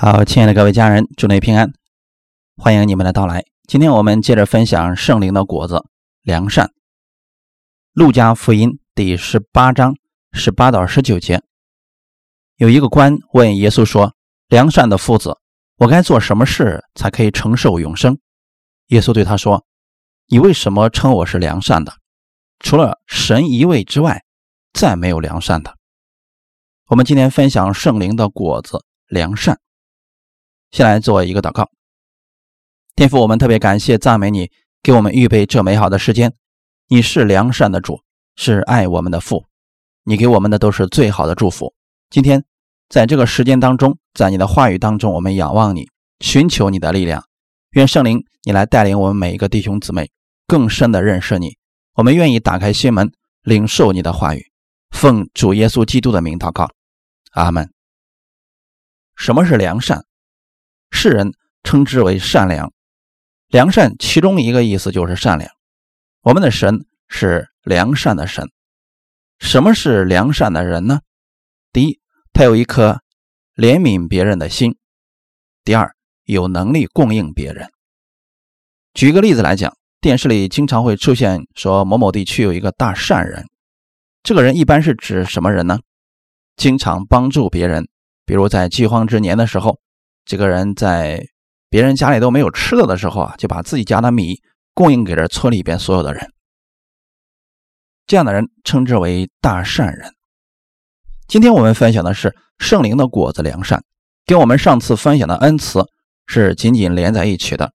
好，亲爱的各位家人，祝您平安，欢迎你们的到来。今天我们接着分享圣灵的果子——良善。路加福音第十八章十八到十九节，有一个官问耶稣说：“良善的夫子，我该做什么事才可以承受永生？”耶稣对他说：“你为什么称我是良善的？除了神一位之外，再没有良善的。”我们今天分享圣灵的果子——良善。先来做一个祷告，天父，我们特别感谢赞美你，给我们预备这美好的时间。你是良善的主，是爱我们的父，你给我们的都是最好的祝福。今天在这个时间当中，在你的话语当中，我们仰望你，寻求你的力量。愿圣灵你来带领我们每一个弟兄姊妹更深的认识你。我们愿意打开心门，领受你的话语。奉主耶稣基督的名祷告，阿门。什么是良善？世人称之为善良，良善其中一个意思就是善良。我们的神是良善的神。什么是良善的人呢？第一，他有一颗怜悯别人的心；第二，有能力供应别人。举一个例子来讲，电视里经常会出现说某某地区有一个大善人，这个人一般是指什么人呢？经常帮助别人，比如在饥荒之年的时候。这个人在别人家里都没有吃的的时候啊，就把自己家的米供应给这村里边所有的人。这样的人称之为大善人。今天我们分享的是圣灵的果子良善，跟我们上次分享的恩慈是紧紧连在一起的。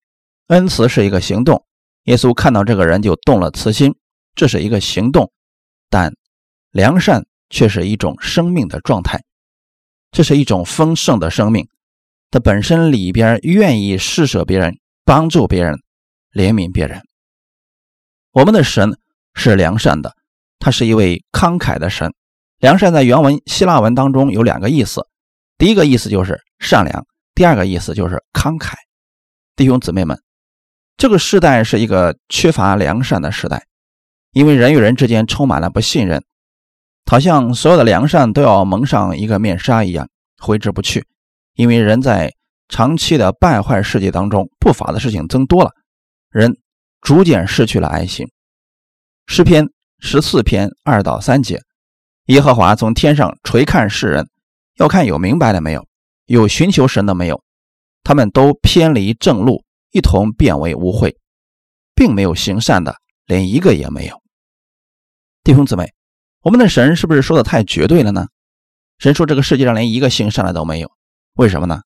恩慈是一个行动，耶稣看到这个人就动了慈心，这是一个行动；但良善却是一种生命的状态，这是一种丰盛的生命。他本身里边愿意施舍别人、帮助别人、怜悯别人。我们的神是良善的，他是一位慷慨的神。良善在原文希腊文当中有两个意思，第一个意思就是善良，第二个意思就是慷慨。弟兄姊妹们，这个时代是一个缺乏良善的时代，因为人与人之间充满了不信任，好像所有的良善都要蒙上一个面纱一样，挥之不去。因为人在长期的败坏世界当中，不法的事情增多了，人逐渐失去了爱心。诗篇十四篇二到三节，耶和华从天上垂看世人，要看有明白的没有，有寻求神的没有，他们都偏离正路，一同变为污秽，并没有行善的，连一个也没有。弟兄姊妹，我们的神是不是说的太绝对了呢？神说这个世界上连一个行善的都没有。为什么呢？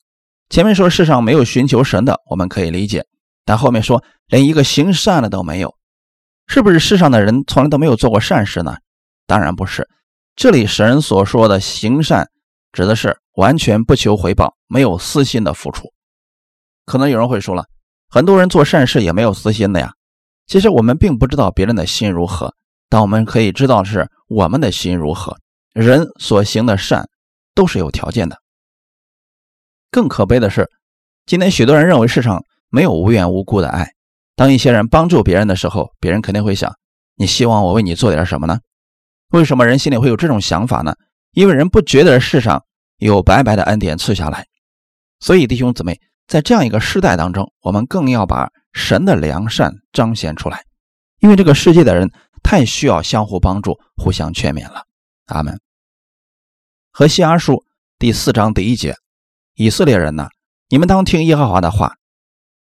前面说世上没有寻求神的，我们可以理解，但后面说连一个行善的都没有，是不是世上的人从来都没有做过善事呢？当然不是。这里神所说的行善，指的是完全不求回报、没有私心的付出。可能有人会说了，很多人做善事也没有私心的呀。其实我们并不知道别人的心如何，但我们可以知道是我们的心如何。人所行的善都是有条件的。更可悲的是，今天许多人认为世上没有无缘无故的爱。当一些人帮助别人的时候，别人肯定会想：你希望我为你做点什么呢？为什么人心里会有这种想法呢？因为人不觉得世上有白白的恩典赐下来。所以弟兄姊妹，在这样一个时代当中，我们更要把神的良善彰显出来，因为这个世界的人太需要相互帮助、互相劝勉了。阿门。和西阿书第四章第一节。以色列人呐，你们当听耶和华的话。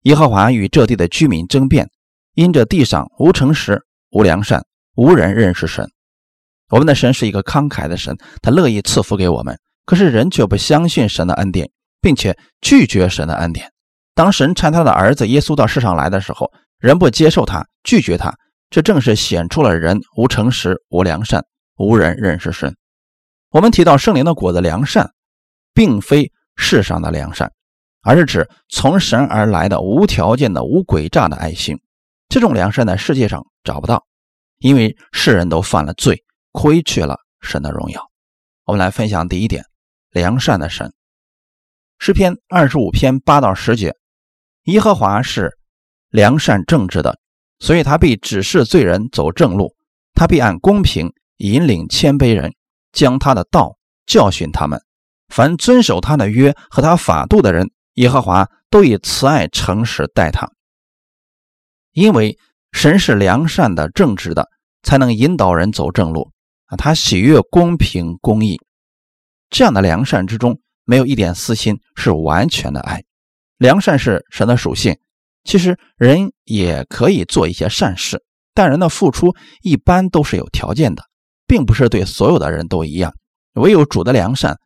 耶和华与这地的居民争辩，因这地上无诚实、无良善，无人认识神。我们的神是一个慷慨的神，他乐意赐福给我们。可是人却不相信神的恩典，并且拒绝神的恩典。当神差他的儿子耶稣到世上来的时候，人不接受他，拒绝他，这正是显出了人无诚实、无良善，无人认识神。我们提到圣灵的果子良善，并非。世上的良善，而是指从神而来的无条件的、无诡诈的爱心。这种良善在世界上找不到，因为世人都犯了罪，亏缺了神的荣耀。我们来分享第一点：良善的神。诗篇二十五篇八到十节：耶和华是良善正直的，所以他必指示罪人走正路，他必按公平引领谦卑人，将他的道教训他们。凡遵守他的约和他法度的人，耶和华都以慈爱诚实待他。因为神是良善的、正直的，才能引导人走正路啊！他喜悦公平公义，这样的良善之中没有一点私心，是完全的爱。良善是神的属性。其实人也可以做一些善事，但人的付出一般都是有条件的，并不是对所有的人都一样。唯有主的良善，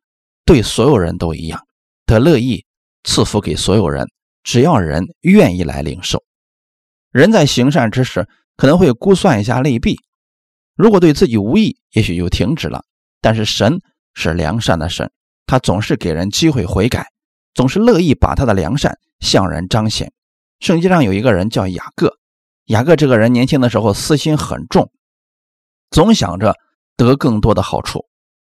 对所有人都一样，他乐意赐福给所有人，只要人愿意来领受。人在行善之时，可能会估算一下利弊，如果对自己无益，也许就停止了。但是神是良善的神，他总是给人机会悔改，总是乐意把他的良善向人彰显。圣经上有一个人叫雅各，雅各这个人年轻的时候私心很重，总想着得更多的好处，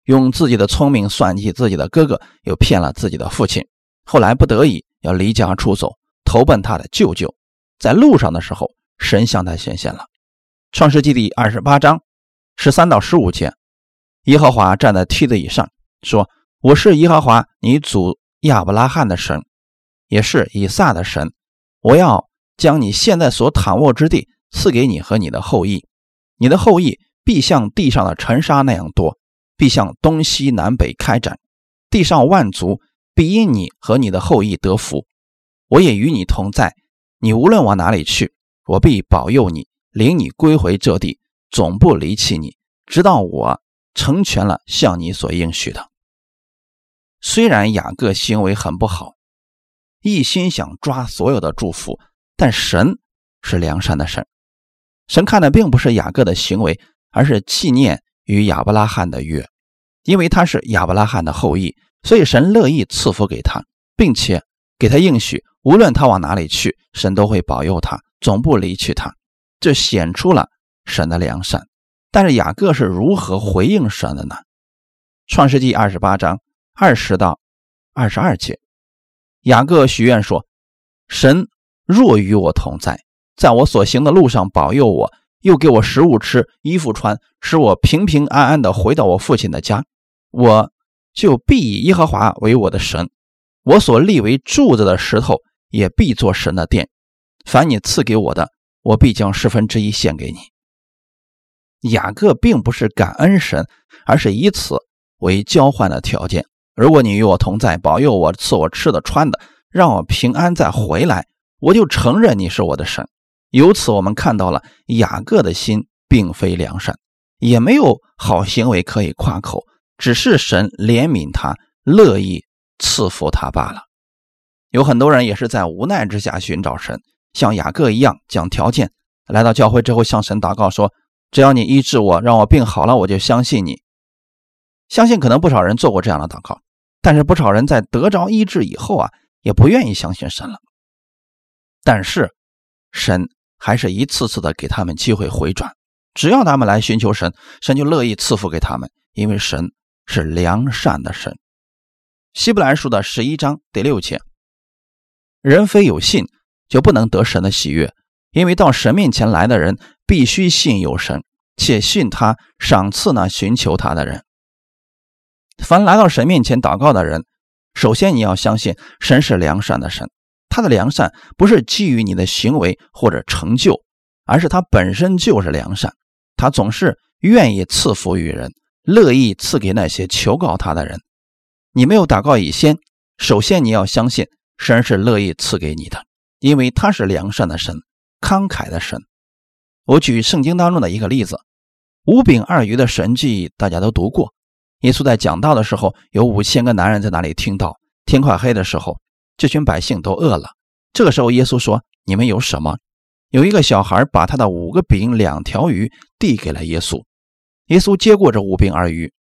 用自己的聪明算计自己的哥哥，又骗了自己的父亲。后来不得已要离家出走，投奔他的舅舅。在路上的时候，神向他显现了。创世纪第二十八章十三到十五节，耶和华站在梯子以上说：“我是耶和华你祖亚伯拉罕的神，也是以撒的神。”我要将你现在所躺卧之地赐给你和你的后裔，你的后裔必像地上的尘沙那样多，必向东西南北开展，地上万族必因你和你的后裔得福。我也与你同在，你无论往哪里去，我必保佑你，领你归回这地，总不离弃你，直到我成全了向你所应许的。虽然雅各行为很不好。一心想抓所有的祝福，但神是良善的神，神看的并不是雅各的行为，而是纪念与亚伯拉罕的约，因为他是亚伯拉罕的后裔，所以神乐意赐福给他，并且给他应许，无论他往哪里去，神都会保佑他，总不离弃他，这显出了神的良善。但是雅各是如何回应神的呢？创世纪二十八章二十到二十二节。雅各许愿说：“神若与我同在，在我所行的路上保佑我，又给我食物吃、衣服穿，使我平平安安的回到我父亲的家，我就必以耶和华为我的神。我所立为柱子的石头也必做神的殿。凡你赐给我的，我必将十分之一献给你。”雅各并不是感恩神，而是以此为交换的条件。如果你与我同在，保佑我，赐我吃的穿的，让我平安再回来，我就承认你是我的神。由此，我们看到了雅各的心并非良善，也没有好行为可以夸口，只是神怜悯他，乐意赐福他罢了。有很多人也是在无奈之下寻找神，像雅各一样讲条件，来到教会之后向神祷告说：“只要你医治我，让我病好了，我就相信你。”相信可能不少人做过这样的祷告。但是不少人在得着医治以后啊，也不愿意相信神了。但是神还是一次次的给他们机会回转，只要他们来寻求神，神就乐意赐福给他们，因为神是良善的神。希伯来书的十一章第六节：人非有信，就不能得神的喜悦，因为到神面前来的人，必须信有神，且信他赏赐那寻求他的人。凡来到神面前祷告的人，首先你要相信神是良善的神。他的良善不是基于你的行为或者成就，而是他本身就是良善。他总是愿意赐福于人，乐意赐给那些求告他的人。你没有祷告以先，首先你要相信神是乐意赐给你的，因为他是良善的神，慷慨的神。我举圣经当中的一个例子：五饼二鱼的神迹，大家都读过。耶稣在讲道的时候，有五千个男人在那里听到。天快黑的时候，这群百姓都饿了。这个时候，耶稣说：“你们有什么？”有一个小孩把他的五个饼、两条鱼递给了耶稣。耶稣接过这五饼二鱼，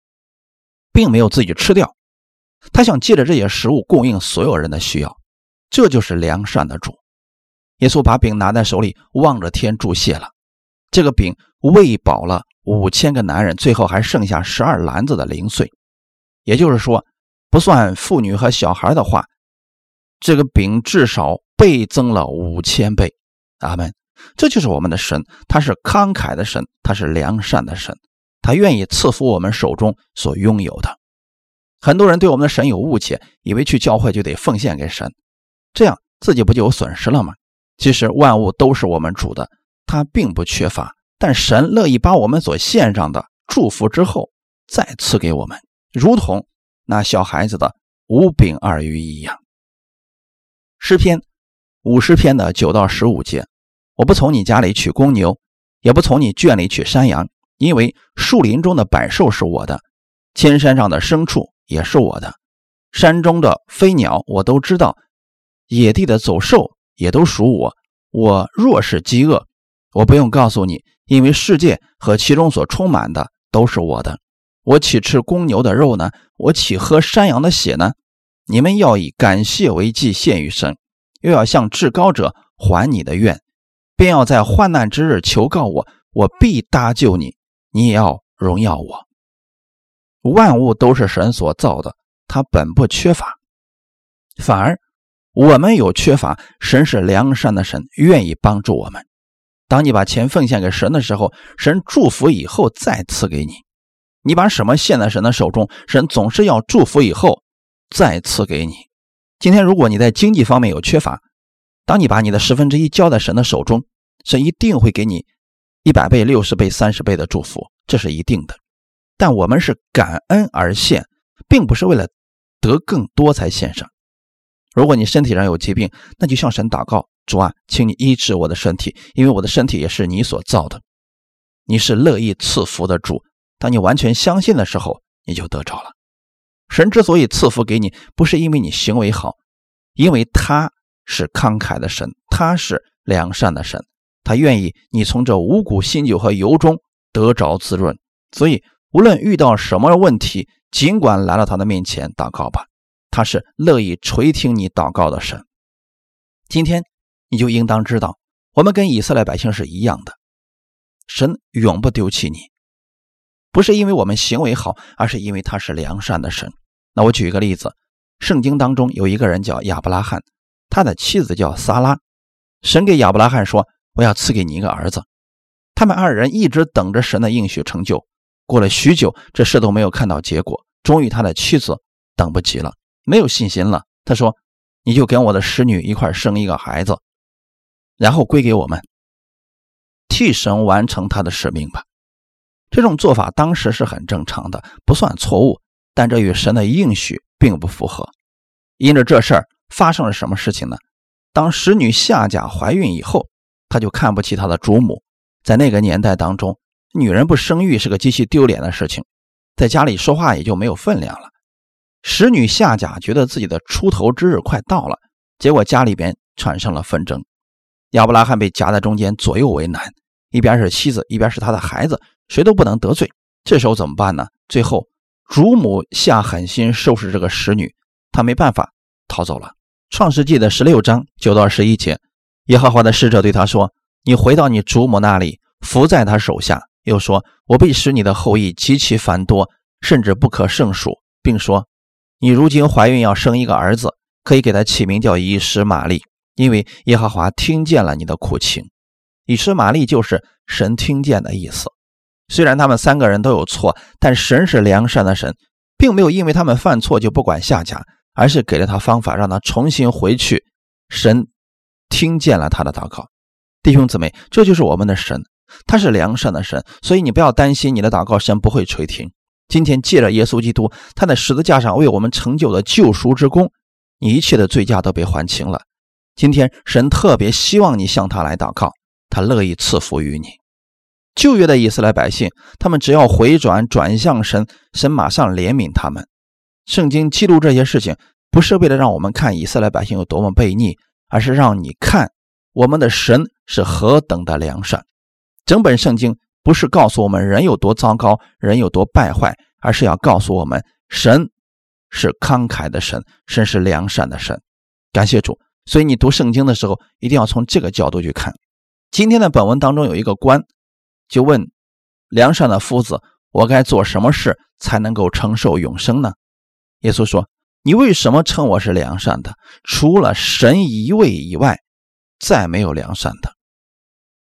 并没有自己吃掉，他想借着这些食物供应所有人的需要。这就是良善的主。耶稣把饼拿在手里，望着天祝谢了。这个饼喂饱了。五千个男人，最后还剩下十二篮子的零碎，也就是说，不算妇女和小孩的话，这个饼至少倍增了五千倍。阿门。这就是我们的神，他是慷慨的神，他是良善的神，他愿意赐福我们手中所拥有的。很多人对我们的神有误解，以为去教会就得奉献给神，这样自己不就有损失了吗？其实万物都是我们主的，他并不缺乏，但神乐意把我们所献上的祝福之后再赐给我们，如同那小孩子的五饼二鱼一样。诗篇五十篇的九到十五节，我不从你家里取公牛，也不从你圈里取山羊，因为树林中的百兽是我的，千山上的牲畜。也是我的，山中的飞鸟我都知道，野地的走兽也都属我。我若是饥饿，我不用告诉你，因为世界和其中所充满的都是我的。我岂吃公牛的肉呢？我岂喝山羊的血呢？你们要以感谢为祭献于神，又要向至高者还你的愿，便要在患难之日求告我，我必搭救你，你也要荣耀我。万物都是神所造的，他本不缺乏，反而我们有缺乏。神是良善的神，愿意帮助我们。当你把钱奉献给神的时候，神祝福以后再赐给你。你把什么献在神的手中，神总是要祝福以后再赐给你。今天如果你在经济方面有缺乏，当你把你的十分之一交在神的手中，神一定会给你一百倍、六十倍、三十倍的祝福，这是一定的。但我们是感恩而献，并不是为了得更多才献上。如果你身体上有疾病，那就向神祷告：主啊，请你医治我的身体，因为我的身体也是你所造的。你是乐意赐福的主。当你完全相信的时候，你就得着了。神之所以赐福给你，不是因为你行为好，因为他是慷慨的神，他是良善的神，他愿意你从这五谷新酒和油中得着滋润，所以。无论遇到什么问题，尽管来到他的面前祷告吧，他是乐意垂听你祷告的神。今天你就应当知道，我们跟以色列百姓是一样的，神永不丢弃你，不是因为我们行为好，而是因为他是良善的神。那我举一个例子，圣经当中有一个人叫亚伯拉罕，他的妻子叫撒拉，神给亚伯拉罕说：“我要赐给你一个儿子。”他们二人一直等着神的应许成就。过了许久，这事都没有看到结果。终于，他的妻子等不及了，没有信心了。他说：“你就跟我的使女一块生一个孩子，然后归给我们，替神完成他的使命吧。”这种做法当时是很正常的，不算错误，但这与神的应许并不符合。因着这事儿发生了什么事情呢？当使女夏甲怀孕以后，他就看不起他的主母。在那个年代当中。女人不生育是个极其丢脸的事情，在家里说话也就没有分量了。使女夏甲觉得自己的出头之日快到了，结果家里边产生了纷争，亚伯拉罕被夹在中间，左右为难，一边是妻子，一边是他的孩子，谁都不能得罪。这时候怎么办呢？最后主母下狠心收拾这个使女，他没办法逃走了。创世纪的十六章九到十一节，耶和华的使者对他说：“你回到你祖母那里，伏在他手下。”又说：“我必使你的后裔极其繁多，甚至不可胜数，并说，你如今怀孕要生一个儿子，可以给他起名叫以实玛利，因为耶和华听见了你的苦情。以实玛利就是神听见的意思。虽然他们三个人都有错，但神是良善的神，并没有因为他们犯错就不管下家，而是给了他方法，让他重新回去。神听见了他的祷告。弟兄姊妹，这就是我们的神。”他是良善的神，所以你不要担心你的祷告神不会垂听。今天借着耶稣基督，他在十字架上为我们成就的救赎之功，你一切的罪价都被还清了。今天神特别希望你向他来祷告，他乐意赐福于你。旧约的以色列百姓，他们只要回转转向神，神马上怜悯他们。圣经记录这些事情，不是为了让我们看以色列百姓有多么悖逆，而是让你看我们的神是何等的良善。整本圣经不是告诉我们人有多糟糕，人有多败坏，而是要告诉我们神是慷慨的神，神是良善的神。感谢主。所以你读圣经的时候，一定要从这个角度去看。今天的本文当中有一个官，就问良善的夫子：“我该做什么事才能够承受永生呢？”耶稣说：“你为什么称我是良善的？除了神一位以外，再没有良善的。”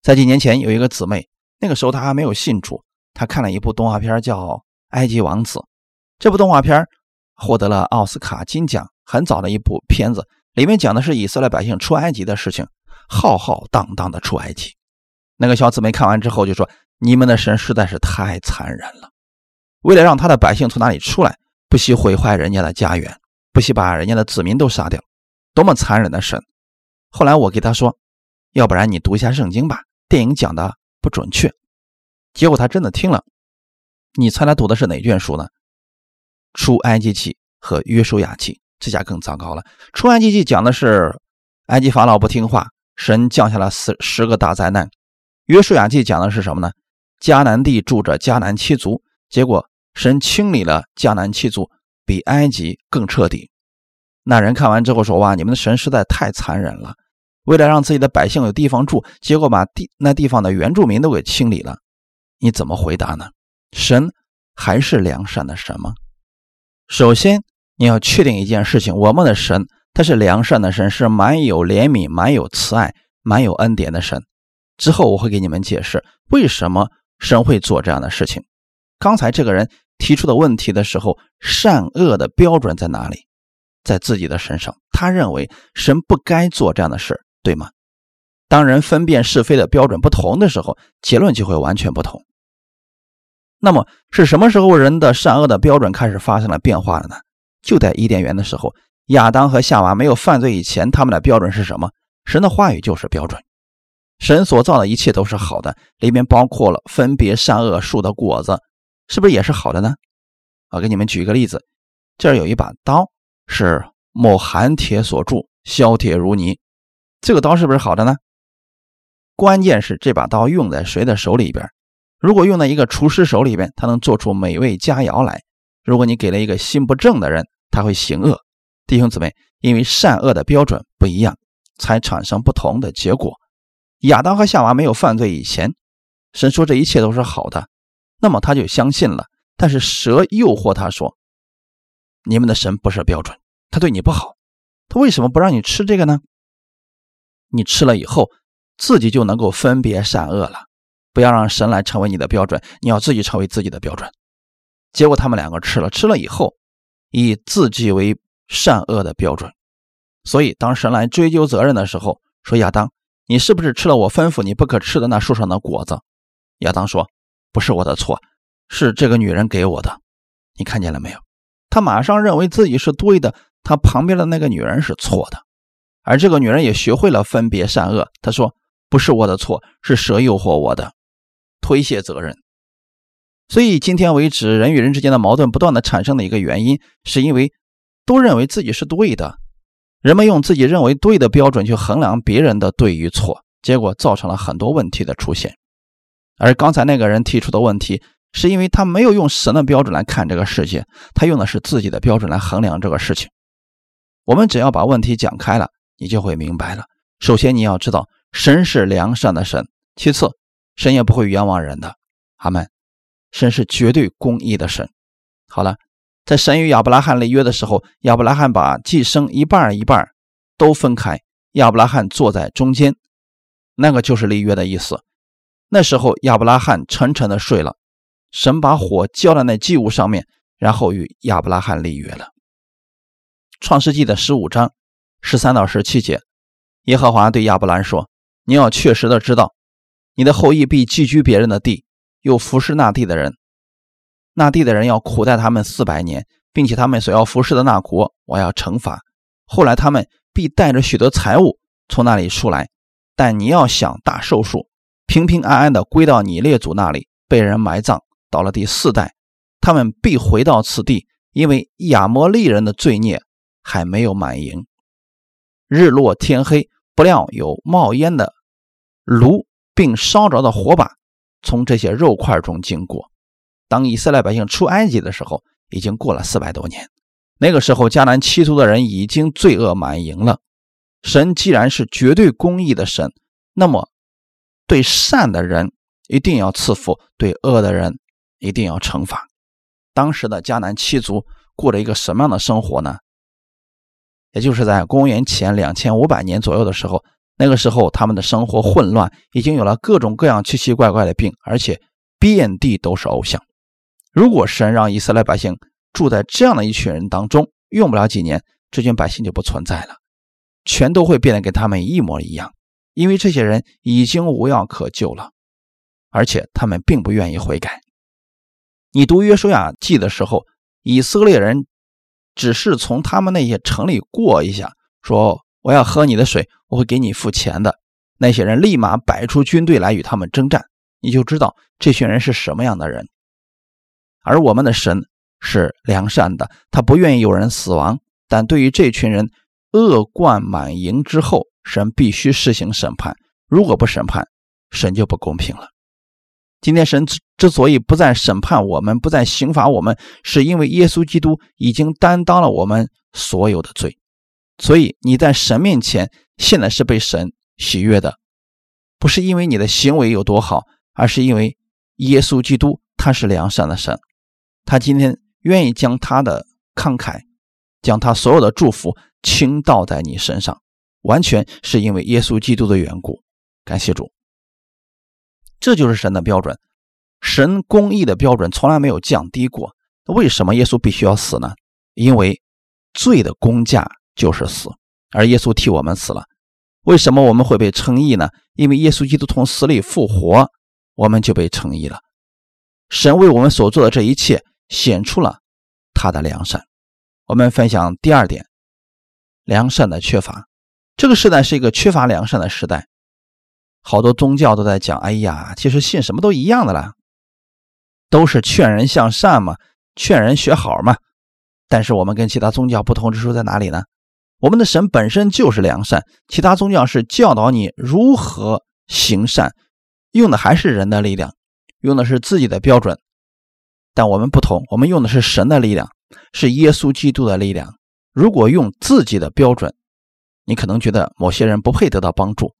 在几年前，有一个姊妹，那个时候她还没有信主，她看了一部动画片叫《埃及王子》。这部动画片获得了奥斯卡金奖，很早的一部片子，里面讲的是以色列百姓出埃及的事情，浩浩荡荡的出埃及。那个小姊妹看完之后就说：“你们的神实在是太残忍了，为了让他的百姓从哪里出来，不惜毁坏人家的家园，不惜把人家的子民都杀掉，多么残忍的神！”后来我给他说：“要不然你读一下圣经吧，电影讲的不准确。”结果他真的听了。你猜他读的是哪卷书呢？出埃及记和约书亚记，这下更糟糕了。出埃及记讲的是埃及法老不听话，神降下了十十个大灾难。约书亚记讲的是什么呢？迦南地住着迦南七族，结果神清理了迦南七族，比埃及更彻底。那人看完之后说：“哇，你们的神实在太残忍了！为了让自己的百姓有地方住，结果把地那地方的原住民都给清理了。你怎么回答呢？神还是良善的神吗？首先你要确定一件事情：我们的神他是良善的神，是满有怜悯、满有慈爱、满有恩典的神。之后我会给你们解释为什么神会做这样的事情。刚才这个人提出的问题的时候，善恶的标准在哪里？在自己的身上，他认为神不该做这样的事，对吗？当人分辨是非的标准不同的时候，结论就会完全不同。那么是什么时候人的善恶的标准开始发生了变化了呢？就在伊甸园的时候，亚当和夏娃没有犯罪以前，他们的标准是什么？神的话语就是标准。神所造的一切都是好的，里面包括了分别善恶树的果子，是不是也是好的呢？我给你们举一个例子，这儿有一把刀，是某寒铁所铸，削铁如泥。这个刀是不是好的呢？关键是这把刀用在谁的手里边？如果用在一个厨师手里边，他能做出美味佳肴来；如果你给了一个心不正的人，他会行恶。弟兄姊妹，因为善恶的标准不一样，才产生不同的结果。亚当和夏娃没有犯罪以前，神说这一切都是好的，那么他就相信了。但是蛇诱惑他说：“你们的神不是标准，他对你不好，他为什么不让你吃这个呢？你吃了以后，自己就能够分别善恶了。不要让神来成为你的标准，你要自己成为自己的标准。”结果他们两个吃了，吃了以后，以自己为善恶的标准。所以当神来追究责任的时候，说亚当。你是不是吃了我吩咐你不可吃的那树上的果子？亚当说：“不是我的错，是这个女人给我的。”你看见了没有？他马上认为自己是对的，他旁边的那个女人是错的。而这个女人也学会了分别善恶。她说：“不是我的错，是蛇诱惑我的，推卸责任。”所以今天为止，人与人之间的矛盾不断的产生的一个原因，是因为都认为自己是对的。人们用自己认为对的标准去衡量别人的对与错，结果造成了很多问题的出现。而刚才那个人提出的问题，是因为他没有用神的标准来看这个世界，他用的是自己的标准来衡量这个事情。我们只要把问题讲开了，你就会明白了。首先，你要知道神是良善的神；其次，神也不会冤枉人的。阿门。神是绝对公义的神。好了。在神与亚伯拉罕立约的时候，亚伯拉罕把寄生一半一半都分开，亚伯拉罕坐在中间，那个就是立约的意思。那时候亚伯拉罕沉沉的睡了，神把火浇在那祭物上面，然后与亚伯拉罕立约了。创世纪的十五章十三到十七节，耶和华对亚伯兰说：“你要确实的知道，你的后裔必寄居别人的地，又服侍那地的人。”那地的人要苦待他们四百年，并且他们所要服侍的那国，我要惩罚。后来他们必带着许多财物从那里出来，但你要想大寿数，平平安安的归到你列祖那里，被人埋葬。到了第四代，他们必回到此地，因为亚摩利人的罪孽还没有满盈。日落天黑，不料有冒烟的炉，并烧着的火把从这些肉块中经过。当以色列百姓出埃及的时候，已经过了四百多年。那个时候，迦南七族的人已经罪恶满盈了。神既然是绝对公义的神，那么对善的人一定要赐福，对恶的人一定要惩罚。当时的迦南七族过着一个什么样的生活呢？也就是在公元前两千五百年左右的时候，那个时候他们的生活混乱，已经有了各种各样奇奇怪怪的病，而且遍地都是偶像。如果神让以色列百姓住在这样的一群人当中，用不了几年，这群百姓就不存在了，全都会变得跟他们一模一样，因为这些人已经无药可救了，而且他们并不愿意悔改。你读约书亚记的时候，以色列人只是从他们那些城里过一下，说我要喝你的水，我会给你付钱的。那些人立马摆出军队来与他们征战，你就知道这群人是什么样的人。而我们的神是良善的，他不愿意有人死亡，但对于这群人恶贯满盈之后，神必须施行审判。如果不审判，神就不公平了。今天神之所以不再审判我们，不再刑罚我们，是因为耶稣基督已经担当了我们所有的罪。所以你在神面前现在是被神喜悦的，不是因为你的行为有多好，而是因为耶稣基督他是良善的神，他今天愿意将他的慷慨，将他所有的祝福倾倒在你身上，完全是因为耶稣基督的缘故。感谢主。这就是神的标准，神公义的标准从来没有降低过。为什么耶稣必须要死呢？因为罪的公价就是死，而耶稣替我们死了。为什么我们会被称义呢？因为耶稣基督从死里复活，我们就被称义了。神为我们所做的这一切显出了他的良善。我们分享第二点，良善的缺乏。这个时代是一个缺乏良善的时代。好多宗教都在讲，哎呀，其实信什么都一样的啦，都是劝人向善嘛，劝人学好嘛。但是我们跟其他宗教不同之处在哪里呢？我们的神本身就是良善，其他宗教是教导你如何行善，用的还是人的力量，用的是自己的标准。但我们不同，我们用的是神的力量，是耶稣基督的力量。如果用自己的标准，你可能觉得某些人不配得到帮助，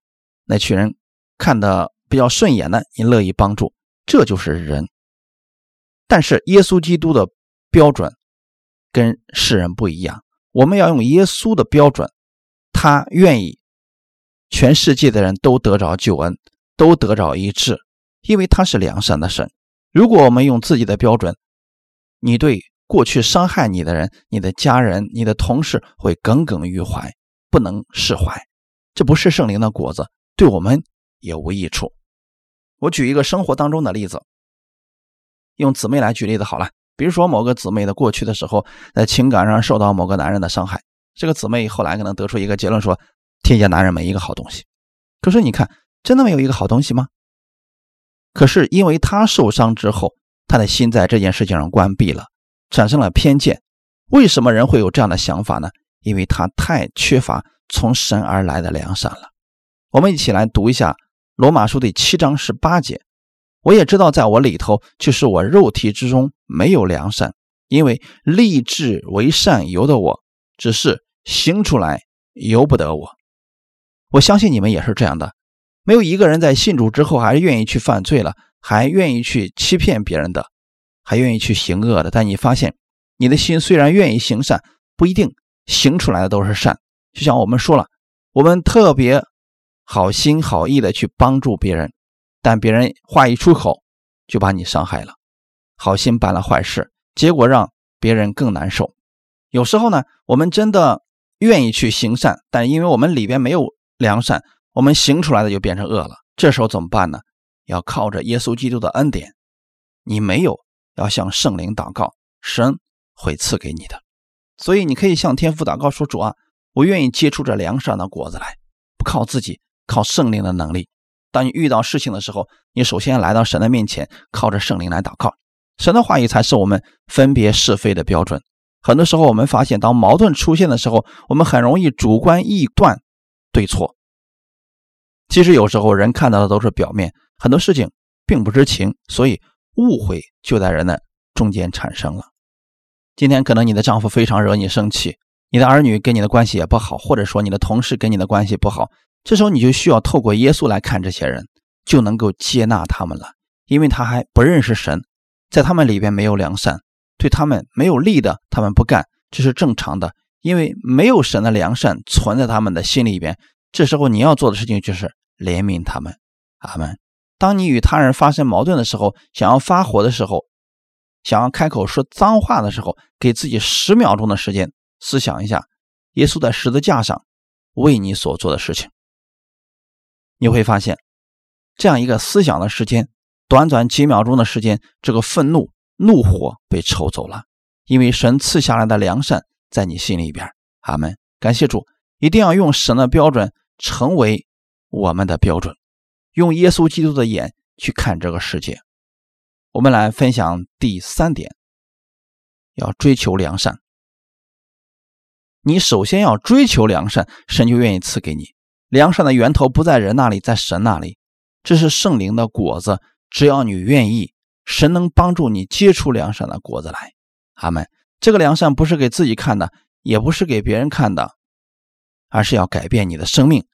那群人。看的比较顺眼的，你乐意帮助，这就是人。但是耶稣基督的标准跟世人不一样，我们要用耶稣的标准，他愿意全世界的人都得着救恩，都得着医治，因为他是良善的神。如果我们用自己的标准，你对过去伤害你的人、你的家人、你的同事会耿耿于怀，不能释怀，这不是圣灵的果子，对我们。也无益处。我举一个生活当中的例子，用姊妹来举例子好了。比如说，某个姊妹的过去的时候，在情感上受到某个男人的伤害，这个姊妹后来可能得出一个结论说：天下男人没一个好东西。可是你看，真的没有一个好东西吗？可是因为她受伤之后，她的心在这件事情上关闭了，产生了偏见。为什么人会有这样的想法呢？因为他太缺乏从神而来的良善了。我们一起来读一下。罗马书第七章十八节，我也知道，在我里头，就是我肉体之中没有良善，因为立志为善由得我，只是行出来由不得我。我相信你们也是这样的，没有一个人在信主之后还愿意去犯罪了，还愿意去欺骗别人的，还愿意去行恶的。但你发现，你的心虽然愿意行善，不一定行出来的都是善。就像我们说了，我们特别。好心好意的去帮助别人，但别人话一出口就把你伤害了。好心办了坏事，结果让别人更难受。有时候呢，我们真的愿意去行善，但因为我们里边没有良善，我们行出来的就变成恶了。这时候怎么办呢？要靠着耶稣基督的恩典。你没有要向圣灵祷告，神会赐给你的。所以你可以向天父祷告说：“主啊，我愿意结出这良善的果子来，不靠自己。”靠圣灵的能力，当你遇到事情的时候，你首先来到神的面前，靠着圣灵来祷告。神的话语才是我们分别是非的标准。很多时候，我们发现，当矛盾出现的时候，我们很容易主观臆断对错。其实有时候人看到的都是表面，很多事情并不知情，所以误会就在人的中间产生了。今天可能你的丈夫非常惹你生气，你的儿女跟你的关系也不好，或者说你的同事跟你的关系不好。这时候你就需要透过耶稣来看这些人，就能够接纳他们了，因为他还不认识神，在他们里边没有良善，对他们没有利的，他们不干，这是正常的，因为没有神的良善存在他们的心里边。这时候你要做的事情就是怜悯他们，阿门。当你与他人发生矛盾的时候，想要发火的时候，想要开口说脏话的时候，给自己十秒钟的时间思想一下耶稣在十字架上为你所做的事情。你会发现，这样一个思想的时间，短短几秒钟的时间，这个愤怒、怒火被抽走了，因为神赐下来的良善在你心里边。阿门。感谢主，一定要用神的标准成为我们的标准，用耶稣基督的眼去看这个世界。我们来分享第三点，要追求良善。你首先要追求良善，神就愿意赐给你。良善的源头不在人那里，在神那里。这是圣灵的果子，只要你愿意，神能帮助你结出良善的果子来。阿门。这个良善不是给自己看的。也不是给别人看的，而是要改变你的生命，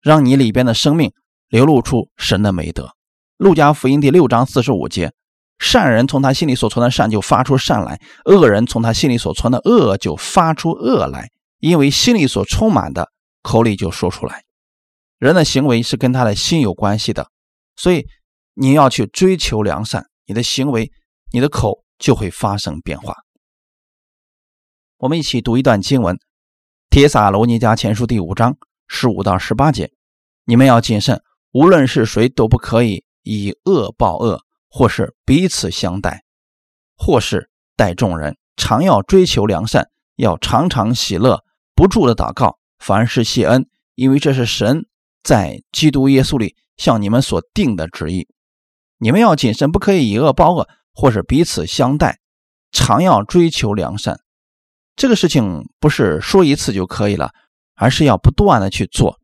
让你里边的生命流露出神的美德。路加福音第六章四十五节：善人从他心里所存的善就发出善来，恶人从他心里所存的恶就发出恶来，因为心里所充满的，口里就说出来。人的行为是跟他的心有关系的，所以你要去追求良善，你的行为、你的口就会发生变化。我们一起读一段经文，《帖撒罗尼迦前书》第五章十五到十八节。你们要谨慎，无论是谁都不可以以恶报恶，或是彼此相待，或是待众人。常要追求良善，要常常喜乐，不住的祷告，凡事谢恩，因为这是神在基督耶稣里向你们所定的旨意。你们要谨慎，不可以以恶报恶，或是彼此相待，常要追求良善。这个事情不是说一次就可以了，而是要不断的去做，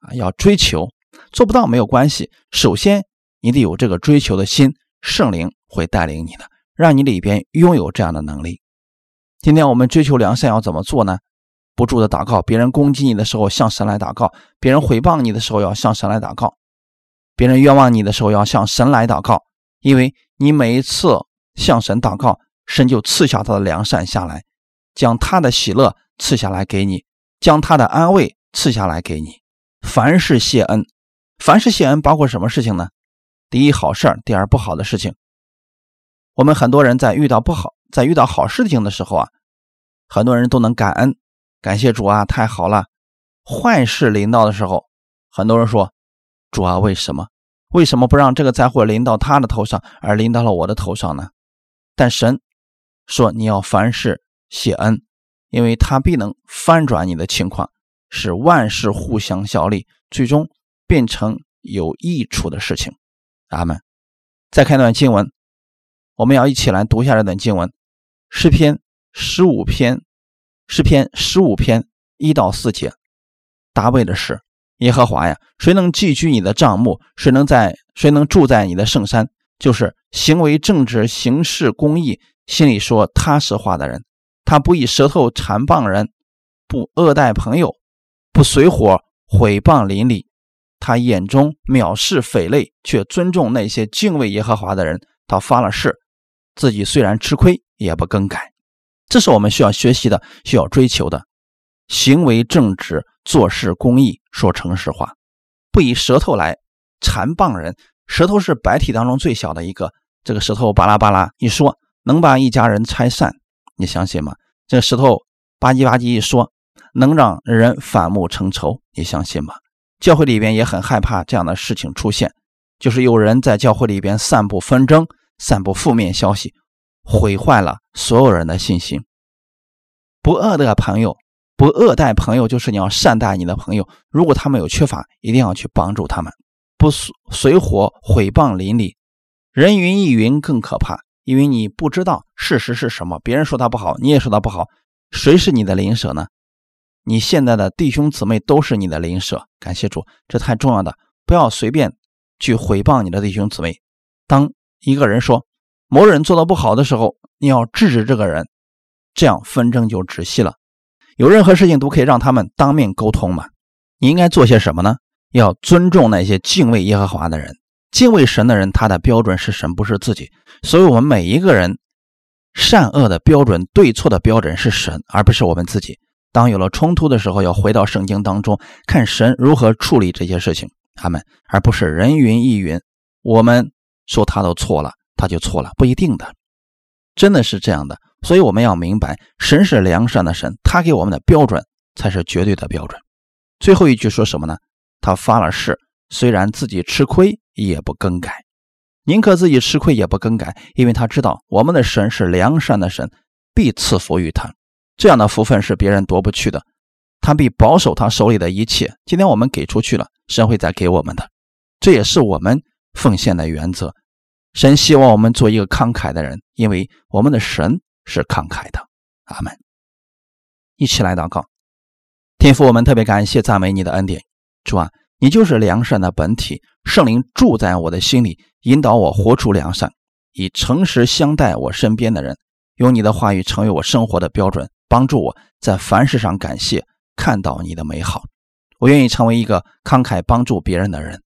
啊，要追求，做不到没有关系。首先，你得有这个追求的心，圣灵会带领你的，让你里边拥有这样的能力。今天我们追求良善要怎么做呢？不住的祷告，别人攻击你的时候向神来祷告，别人诽谤你的时候要向神来祷告，别人冤枉你的时候要向神来祷告，因为你每一次向神祷告，神就赐下他的良善下来。将他的喜乐赐下来给你，将他的安慰赐下来给你。凡是谢恩，凡是谢恩，包括什么事情呢？第一好事儿，第二不好的事情。我们很多人在遇到不好，在遇到好事情的时候啊，很多人都能感恩，感谢主啊，太好了。坏事临到的时候，很多人说：“主啊，为什么？为什么不让这个灾祸临到他的头上，而临到了我的头上呢？”但神说：“你要凡事。”谢恩，因为他必能翻转你的情况，使万事互相效力，最终变成有益处的事情。阿门。再看一段经文，我们要一起来读一下这段经文：诗篇十五篇，诗篇十五篇一到四节。大卫的诗：耶和华呀，谁能寄居你的帐幕？谁能在？谁能住在你的圣山？就是行为正直、行事公义、心里说踏实话的人。他不以舌头缠谤人，不恶待朋友，不随伙毁谤邻里。他眼中藐视匪类，却尊重那些敬畏耶和华的人。他发了誓，自己虽然吃亏，也不更改。这是我们需要学习的，需要追求的。行为正直，做事公义，说诚实话，不以舌头来缠谤人。舌头是白体当中最小的一个，这个舌头巴拉巴拉一说，能把一家人拆散。你相信吗？这石头吧唧吧唧一说，能让人反目成仇。你相信吗？教会里边也很害怕这样的事情出现，就是有人在教会里边散布纷争、散布负面消息，毁坏了所有人的信心。不恶的朋友，不恶待朋友，就是你要善待你的朋友。如果他们有缺乏，一定要去帮助他们。不随随火毁谤邻里，人云亦云更可怕。因为你不知道事实是什么，别人说他不好，你也说他不好，谁是你的邻舍呢？你现在的弟兄姊妹都是你的邻舍，感谢主，这太重要的，不要随便去诽谤你的弟兄姊妹。当一个人说某人做的不好的时候，你要制止这个人，这样纷争就止息了。有任何事情都可以让他们当面沟通嘛？你应该做些什么呢？要尊重那些敬畏耶和华的人。敬畏神的人，他的标准是神，不是自己。所以，我们每一个人善恶的标准、对错的标准是神，而不是我们自己。当有了冲突的时候，要回到圣经当中，看神如何处理这些事情，他们而不是人云亦云。我们说他都错了，他就错了，不一定的。真的是这样的。所以我们要明白，神是良善的神，他给我们的标准才是绝对的标准。最后一句说什么呢？他发了誓，虽然自己吃亏，也不更改，宁可自己吃亏也不更改，因为他知道我们的神是良善的神，必赐福于他。这样的福分是别人夺不去的，他必保守他手里的一切。今天我们给出去了，神会再给我们的，这也是我们奉献的原则。神希望我们做一个慷慨的人，因为我们的神。是慷慨的，阿门。一起来祷告，天父，我们特别感谢赞美你的恩典，主啊，你就是良善的本体，圣灵住在我的心里，引导我活出良善，以诚实相待我身边的人，用你的话语成为我生活的标准，帮助我在凡事上感谢，看到你的美好。我愿意成为一个慷慨帮助别人的人，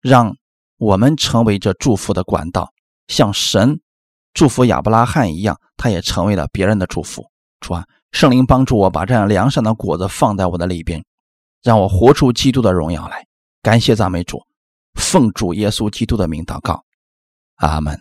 让我们成为这祝福的管道，像神。祝福亚伯拉罕一样，他也成为了别人的祝福。主啊，圣灵帮助我把这样良善的果子放在我的里边，让我活出基督的荣耀来。感谢赞美主，奉主耶稣基督的名祷告，阿门。